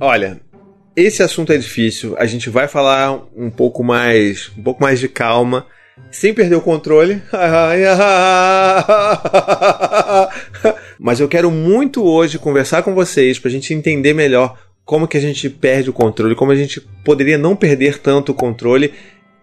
Olha, esse assunto é difícil. A gente vai falar um pouco mais, um pouco mais de calma, sem perder o controle. Mas eu quero muito hoje conversar com vocês para a gente entender melhor como que a gente perde o controle, como a gente poderia não perder tanto o controle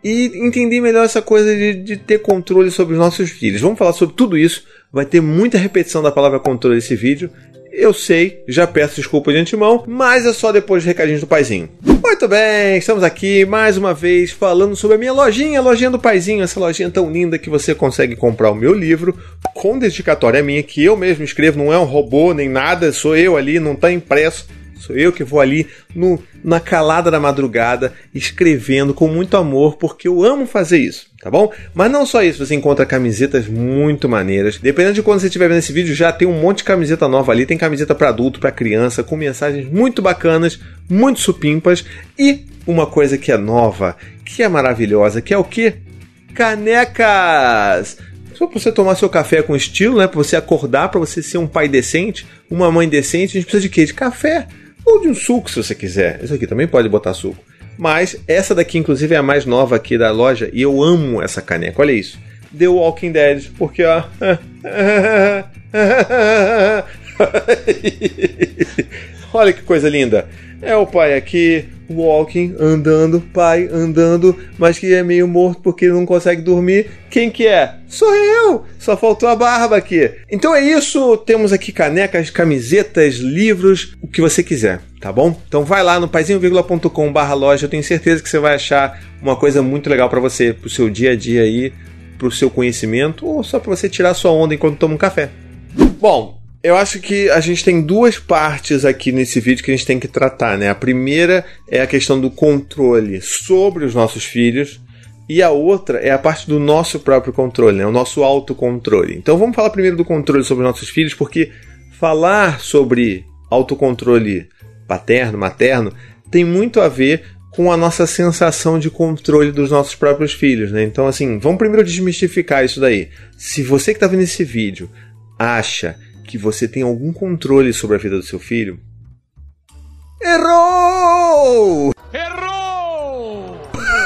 e entender melhor essa coisa de, de, ter controle sobre os nossos filhos. Vamos falar sobre tudo isso. Vai ter muita repetição da palavra controle nesse vídeo. Eu sei, já peço desculpa de antemão, mas é só depois de recadinhos do paizinho. Muito bem, estamos aqui mais uma vez falando sobre a minha lojinha, a lojinha do paizinho, essa lojinha tão linda que você consegue comprar o meu livro com dedicatória minha, que eu mesmo escrevo, não é um robô nem nada, sou eu ali, não está impresso Sou eu que vou ali no, na calada da madrugada escrevendo com muito amor, porque eu amo fazer isso, tá bom? Mas não só isso, você encontra camisetas muito maneiras. Dependendo de quando você estiver vendo esse vídeo, já tem um monte de camiseta nova ali. Tem camiseta para adulto, para criança, com mensagens muito bacanas, muito supimpas e uma coisa que é nova, que é maravilhosa, que é o que? Canecas! Só para você tomar seu café com estilo, né? Para você acordar, para você ser um pai decente, uma mãe decente, a gente precisa de quê? De café. Ou de um suco, se você quiser. Isso aqui também pode botar suco. Mas essa daqui, inclusive, é a mais nova aqui da loja e eu amo essa caneca. Olha isso. The Walking Dead, porque ó. Olha que coisa linda. É o pai aqui, walking, andando, pai andando, mas que é meio morto porque não consegue dormir. Quem que é? Sou eu! Só faltou a barba aqui. Então é isso, temos aqui canecas, camisetas, livros, o que você quiser, tá bom? Então vai lá no paizinho.com barra loja, eu tenho certeza que você vai achar uma coisa muito legal para você, pro seu dia a dia aí, pro seu conhecimento, ou só para você tirar sua onda enquanto toma um café. Bom, eu acho que a gente tem duas partes aqui nesse vídeo que a gente tem que tratar, né? A primeira é a questão do controle sobre os nossos filhos e a outra é a parte do nosso próprio controle, né? O nosso autocontrole. Então vamos falar primeiro do controle sobre os nossos filhos, porque falar sobre autocontrole paterno, materno, tem muito a ver com a nossa sensação de controle dos nossos próprios filhos, né? Então, assim, vamos primeiro desmistificar isso daí. Se você que está vendo esse vídeo acha que você tem algum controle sobre a vida do seu filho? Errou! Errou!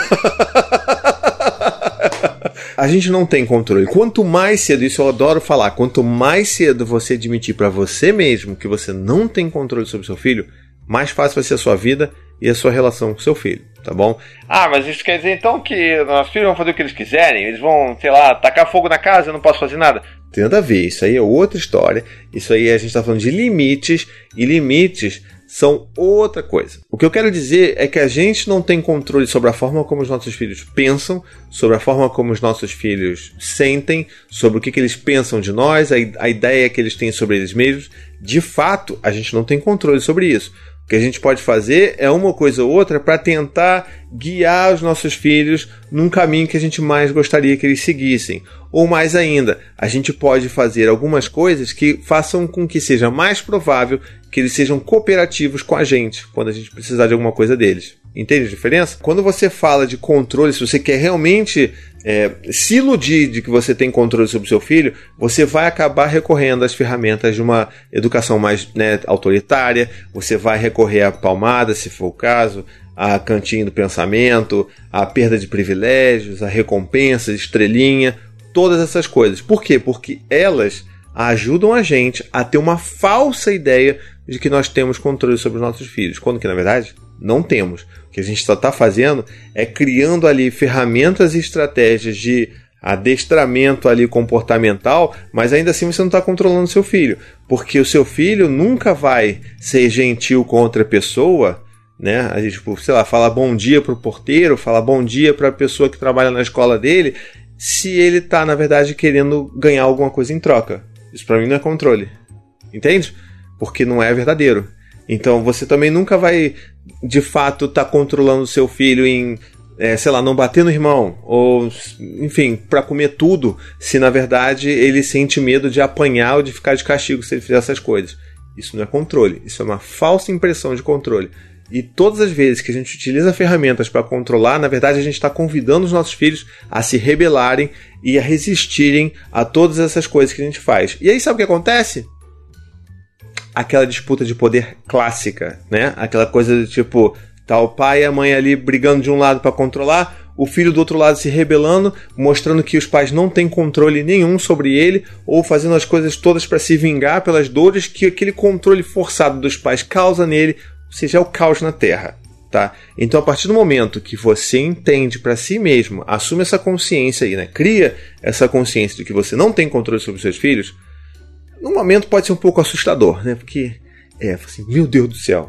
a gente não tem controle. Quanto mais cedo, isso eu adoro falar, quanto mais cedo você admitir para você mesmo que você não tem controle sobre seu filho, mais fácil vai ser a sua vida e a sua relação com seu filho, tá bom? Ah, mas isso quer dizer então que nossos filhos vão fazer o que eles quiserem? Eles vão, sei lá, tacar fogo na casa, eu não posso fazer nada? Tem nada a ver, isso aí é outra história. Isso aí a gente está falando de limites, e limites são outra coisa. O que eu quero dizer é que a gente não tem controle sobre a forma como os nossos filhos pensam, sobre a forma como os nossos filhos sentem, sobre o que, que eles pensam de nós, a, a ideia que eles têm sobre eles mesmos. De fato, a gente não tem controle sobre isso que a gente pode fazer é uma coisa ou outra para tentar guiar os nossos filhos num caminho que a gente mais gostaria que eles seguissem. Ou mais ainda, a gente pode fazer algumas coisas que façam com que seja mais provável que eles sejam cooperativos com a gente quando a gente precisar de alguma coisa deles. Entende a diferença? Quando você fala de controle, se você quer realmente é, se iludir de que você tem controle sobre o seu filho, você vai acabar recorrendo às ferramentas de uma educação mais né, autoritária, você vai recorrer à palmada, se for o caso, a cantinho do pensamento, a perda de privilégios, a recompensas, estrelinha, todas essas coisas. Por quê? Porque elas ajudam a gente a ter uma falsa ideia de que nós temos controle sobre os nossos filhos, quando que na verdade não temos. O que a gente só está fazendo é criando ali ferramentas e estratégias de adestramento ali comportamental, mas ainda assim você não está controlando seu filho, porque o seu filho nunca vai ser gentil com outra pessoa, né? A gente, tipo, sei lá, fala bom dia para o porteiro, fala bom dia para a pessoa que trabalha na escola dele, se ele está na verdade querendo ganhar alguma coisa em troca. Isso para mim não é controle, entende? Porque não é verdadeiro. Então você também nunca vai, de fato, tá controlando o seu filho em, é, sei lá, não bater no irmão, ou, enfim, para comer tudo, se na verdade ele sente medo de apanhar ou de ficar de castigo se ele fizer essas coisas. Isso não é controle, isso é uma falsa impressão de controle. E todas as vezes que a gente utiliza ferramentas para controlar, na verdade a gente está convidando os nossos filhos a se rebelarem e a resistirem a todas essas coisas que a gente faz. E aí sabe o que acontece? Aquela disputa de poder clássica, né? Aquela coisa do tipo, tá o pai e a mãe ali brigando de um lado para controlar, o filho do outro lado se rebelando, mostrando que os pais não têm controle nenhum sobre ele, ou fazendo as coisas todas para se vingar pelas dores que aquele controle forçado dos pais causa nele, ou seja, é o caos na Terra. Tá? Então, a partir do momento que você entende para si mesmo, assume essa consciência aí, né? cria essa consciência de que você não tem controle sobre os seus filhos, no momento pode ser um pouco assustador, né? Porque é assim, meu Deus do céu,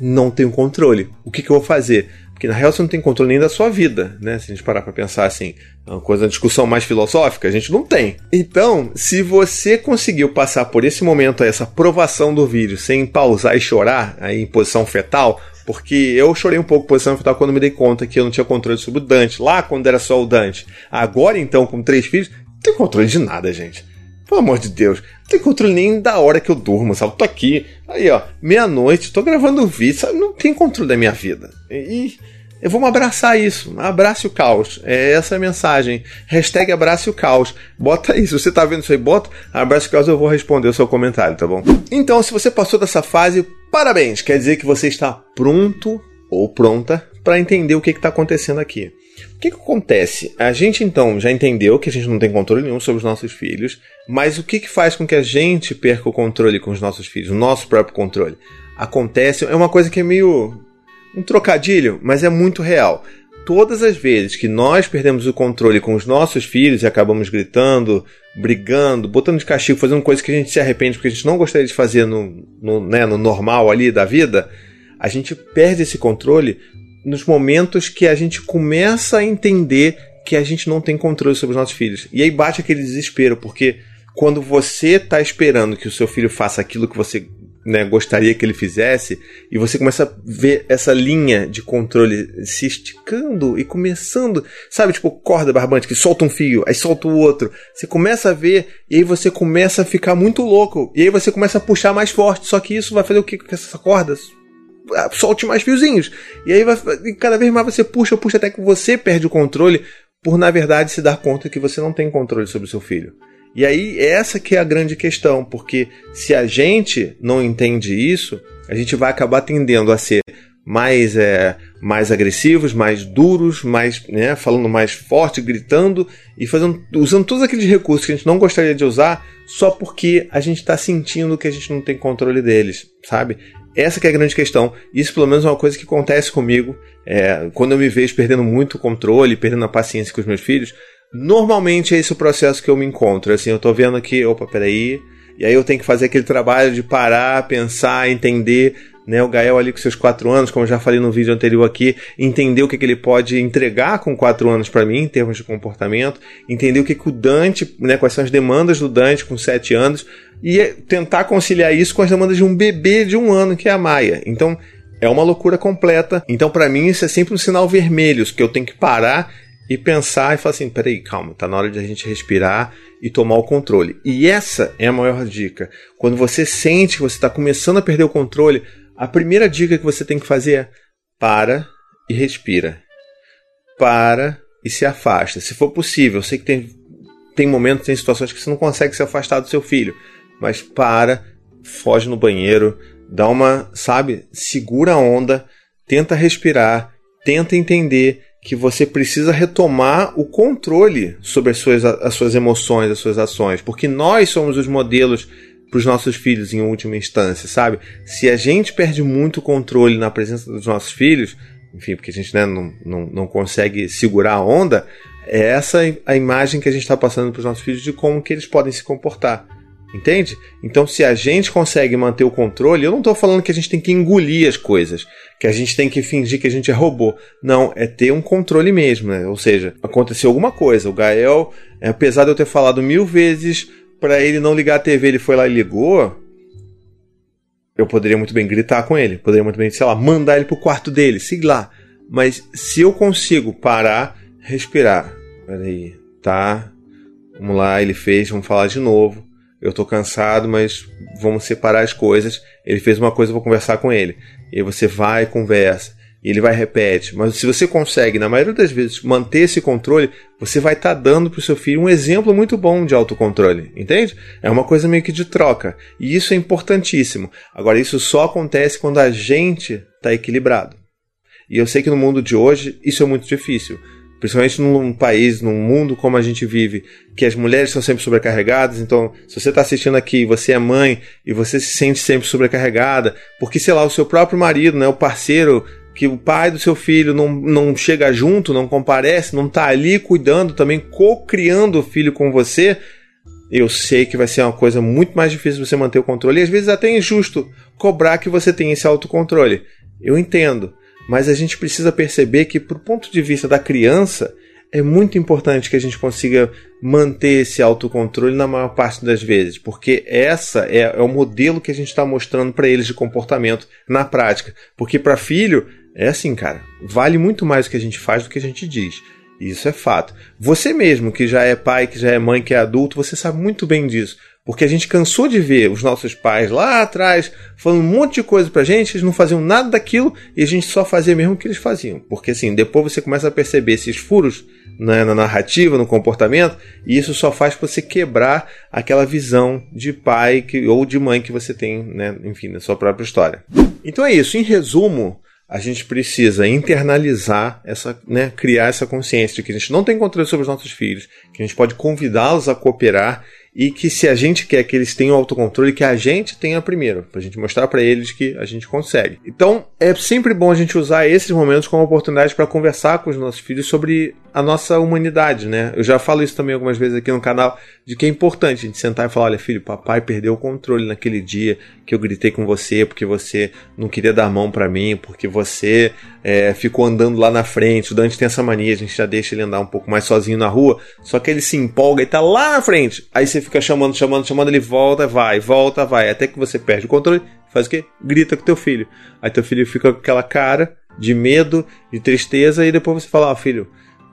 não tenho controle. O que, que eu vou fazer? Porque na real você não tem controle nem da sua vida, né? Se a gente parar para pensar assim, é uma coisa, uma discussão mais filosófica, a gente não tem. Então, se você conseguiu passar por esse momento, essa aprovação do vídeo, sem pausar e chorar aí em posição fetal, porque eu chorei um pouco posição fetal quando me dei conta que eu não tinha controle sobre o Dante, lá quando era só o Dante. Agora, então, com três filhos, não tem controle de nada, gente. Pelo amor de Deus, não tem controle nem da hora que eu durmo, sabe? Tô aqui, aí ó, meia-noite, tô gravando vídeo, sabe? Não tem controle da minha vida. E eu vou abraçar isso. Abrace o caos. É essa a mensagem. Hashtag abrace o caos. Bota isso. Você tá vendo isso aí, bota abrace o caos, eu vou responder o seu comentário, tá bom? Então, se você passou dessa fase, parabéns! Quer dizer que você está pronto ou pronta para entender o que está acontecendo aqui. Que, que, acontece? A gente então já entendeu que a gente não tem controle nenhum sobre os nossos filhos, mas o que, que faz com que a gente perca o controle com os nossos filhos, o nosso próprio controle? Acontece, é uma coisa que é meio um trocadilho, mas é muito real. Todas as vezes que nós perdemos o controle com os nossos filhos e acabamos gritando, brigando, botando de castigo, fazendo coisas que a gente se arrepende porque a gente não gostaria de fazer no, no, né, no normal ali da vida, a gente perde esse controle nos momentos que a gente começa a entender que a gente não tem controle sobre os nossos filhos. E aí bate aquele desespero, porque quando você está esperando que o seu filho faça aquilo que você né, gostaria que ele fizesse, e você começa a ver essa linha de controle se esticando e começando, sabe, tipo corda barbante que solta um fio, aí solta o outro. Você começa a ver e aí você começa a ficar muito louco, e aí você começa a puxar mais forte, só que isso vai fazer o que com essas cordas? Ah, solte mais fiozinhos. E aí vai, cada vez mais você puxa, puxa até que você perde o controle por na verdade se dar conta que você não tem controle sobre o seu filho. E aí essa que é a grande questão, porque se a gente não entende isso, a gente vai acabar tendendo a ser mais é, mais agressivos, mais duros, mais né, falando mais forte, gritando e fazendo usando todos aqueles recursos que a gente não gostaria de usar só porque a gente está sentindo que a gente não tem controle deles, sabe? Essa que é a grande questão. Isso, pelo menos, é uma coisa que acontece comigo. É, quando eu me vejo perdendo muito controle, perdendo a paciência com os meus filhos, normalmente é esse o processo que eu me encontro. Assim, eu tô vendo que, opa, peraí. E aí eu tenho que fazer aquele trabalho de parar, pensar, entender né, o Gael ali com seus quatro anos, como eu já falei no vídeo anterior aqui, entender o que, que ele pode entregar com quatro anos para mim em termos de comportamento, entender o que, que o Dante, né, quais são as demandas do Dante com sete anos e tentar conciliar isso com as demandas de um bebê de um ano que é a Maia. Então é uma loucura completa. Então para mim isso é sempre um sinal vermelho que eu tenho que parar e pensar e falar assim, peraí, calma, tá na hora de a gente respirar e tomar o controle. E essa é a maior dica. Quando você sente que você está começando a perder o controle, a primeira dica que você tem que fazer é para e respira. Para e se afasta. Se for possível, eu sei que tem, tem momentos, tem situações que você não consegue se afastar do seu filho, mas para, foge no banheiro, dá uma, sabe, segura a onda, tenta respirar, tenta entender que você precisa retomar o controle sobre as suas, as suas emoções, as suas ações, porque nós somos os modelos para os nossos filhos em última instância, sabe? Se a gente perde muito controle na presença dos nossos filhos, enfim, porque a gente né, não, não, não consegue segurar a onda, é essa a imagem que a gente está passando para os nossos filhos de como que eles podem se comportar. Entende? Então, se a gente consegue manter o controle, eu não estou falando que a gente tem que engolir as coisas, que a gente tem que fingir que a gente é robô. Não, é ter um controle mesmo, né? Ou seja, aconteceu alguma coisa. O Gael, apesar de eu ter falado mil vezes para ele não ligar a TV, ele foi lá e ligou, eu poderia muito bem gritar com ele, poderia muito bem, sei lá, mandar ele pro quarto dele, sei lá. Mas se eu consigo parar, respirar, peraí, tá? Vamos lá, ele fez, vamos falar de novo. Eu tô cansado, mas vamos separar as coisas. Ele fez uma coisa, eu vou conversar com ele. E você vai e conversa. Ele vai repete. Mas se você consegue, na maioria das vezes, manter esse controle, você vai estar tá dando para o seu filho um exemplo muito bom de autocontrole, entende? É uma coisa meio que de troca. E isso é importantíssimo. Agora, isso só acontece quando a gente está equilibrado. E eu sei que no mundo de hoje isso é muito difícil. Principalmente num país, num mundo como a gente vive, que as mulheres são sempre sobrecarregadas. Então, se você está assistindo aqui, você é mãe e você se sente sempre sobrecarregada, porque, sei lá, o seu próprio marido, né, o parceiro, que o pai do seu filho não, não chega junto, não comparece, não está ali cuidando, também co-criando o filho com você, eu sei que vai ser uma coisa muito mais difícil você manter o controle. E às vezes até é injusto cobrar que você tenha esse autocontrole. Eu entendo mas a gente precisa perceber que, por ponto de vista da criança, é muito importante que a gente consiga manter esse autocontrole na maior parte das vezes, porque essa é, é o modelo que a gente está mostrando para eles de comportamento na prática. Porque para filho, é assim, cara, vale muito mais o que a gente faz do que a gente diz. Isso é fato. Você mesmo, que já é pai, que já é mãe, que é adulto, você sabe muito bem disso. Porque a gente cansou de ver os nossos pais lá atrás falando um monte de coisa pra gente, eles não faziam nada daquilo e a gente só fazia mesmo o que eles faziam. Porque assim, depois você começa a perceber esses furos né, na narrativa, no comportamento, e isso só faz você quebrar aquela visão de pai que, ou de mãe que você tem, né, enfim, na sua própria história. Então é isso, em resumo, a gente precisa internalizar essa, né, criar essa consciência de que a gente não tem controle sobre os nossos filhos, que a gente pode convidá-los a cooperar e que se a gente quer que eles tenham autocontrole, que a gente tenha primeiro, para a gente mostrar para eles que a gente consegue. Então, é sempre bom a gente usar esses momentos como oportunidade para conversar com os nossos filhos sobre a nossa humanidade, né? Eu já falo isso também algumas vezes aqui no canal, de que é importante a gente sentar e falar: olha, filho, papai perdeu o controle naquele dia que eu gritei com você porque você não queria dar mão para mim, porque você é, ficou andando lá na frente. O Dante tem essa mania, a gente já deixa ele andar um pouco mais sozinho na rua, só que ele se empolga e tá lá na frente. Aí você fica chamando, chamando, chamando, ele volta, vai, volta, vai, até que você perde o controle, faz o quê? Grita com teu filho. Aí teu filho fica com aquela cara de medo, de tristeza, e depois você fala: Ó, oh, filho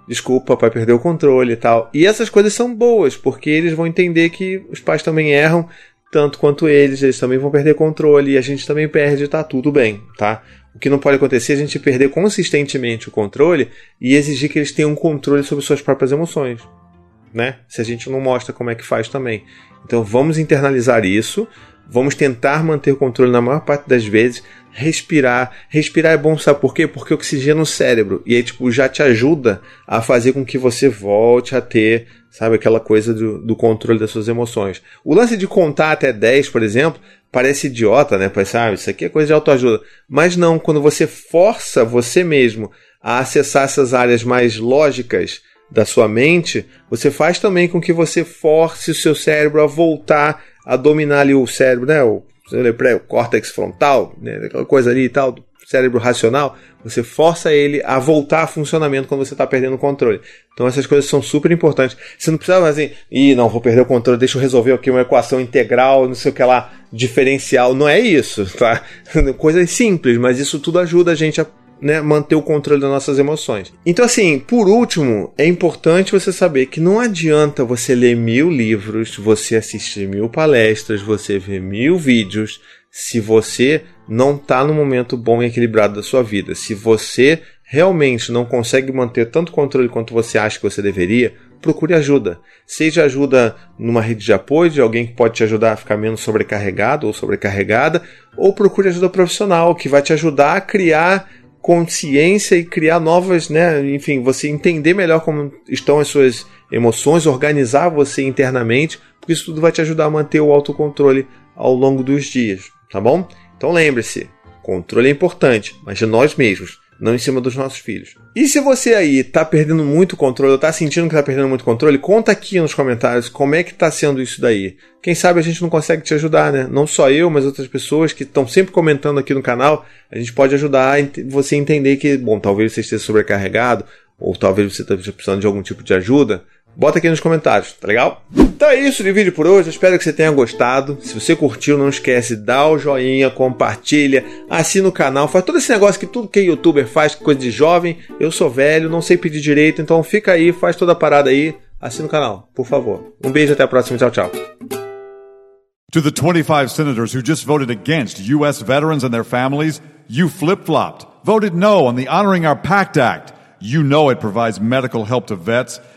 desculpa, papai perdeu o controle e tal. E essas coisas são boas, porque eles vão entender que os pais também erram, tanto quanto eles, eles também vão perder controle e a gente também perde, tá tudo bem, tá? O que não pode acontecer é a gente perder consistentemente o controle e exigir que eles tenham controle sobre suas próprias emoções, né? Se a gente não mostra como é que faz também. Então vamos internalizar isso, vamos tentar manter o controle na maior parte das vezes, respirar. Respirar é bom, sabe por quê? Porque oxigena o cérebro. E aí, tipo, já te ajuda a fazer com que você volte a ter, sabe, aquela coisa do, do controle das suas emoções. O lance de contar até 10, por exemplo, parece idiota, né? Parece, ah, isso aqui é coisa de autoajuda. Mas não, quando você força você mesmo a acessar essas áreas mais lógicas da sua mente, você faz também com que você force o seu cérebro a voltar a dominar ali o cérebro, né? O o córtex frontal, né, aquela coisa ali e tal, cérebro racional, você força ele a voltar a funcionamento quando você está perdendo o controle. Então essas coisas são super importantes. Você não precisa assim, ih, não, vou perder o controle, deixa eu resolver aqui uma equação integral, não sei o que lá, diferencial. Não é isso, tá? Coisas simples, mas isso tudo ajuda a gente a né, manter o controle das nossas emoções. Então, assim, por último, é importante você saber que não adianta você ler mil livros, você assistir mil palestras, você ver mil vídeos, se você não está no momento bom e equilibrado da sua vida. Se você realmente não consegue manter tanto controle quanto você acha que você deveria, procure ajuda. Seja ajuda numa rede de apoio, de alguém que pode te ajudar a ficar menos sobrecarregado ou sobrecarregada, ou procure ajuda profissional que vai te ajudar a criar consciência e criar novas, né? Enfim, você entender melhor como estão as suas emoções, organizar você internamente, porque isso tudo vai te ajudar a manter o autocontrole ao longo dos dias, tá bom? Então lembre-se, controle é importante, mas de nós mesmos não em cima dos nossos filhos. E se você aí tá perdendo muito controle, ou tá sentindo que tá perdendo muito controle, conta aqui nos comentários como é que tá sendo isso daí. Quem sabe a gente não consegue te ajudar, né? Não só eu, mas outras pessoas que estão sempre comentando aqui no canal, a gente pode ajudar você a entender que, bom, talvez você esteja sobrecarregado, ou talvez você esteja precisando de algum tipo de ajuda. Bota aqui nos comentários, tá legal? Então é isso de vídeo por hoje, espero que você tenha gostado. Se você curtiu, não esquece, dá o joinha, compartilha, assina o canal, faz todo esse negócio que tudo que youtuber faz, coisa de jovem. Eu sou velho, não sei pedir direito, então fica aí, faz toda a parada aí, assina o canal, por favor. Um beijo, até a próxima, tchau, tchau. To the 25 senators who just voted against U.S. veterans and their families, you flip-flopped. voted no on the Honoring Our Pact Act. You know it provides medical help to vets,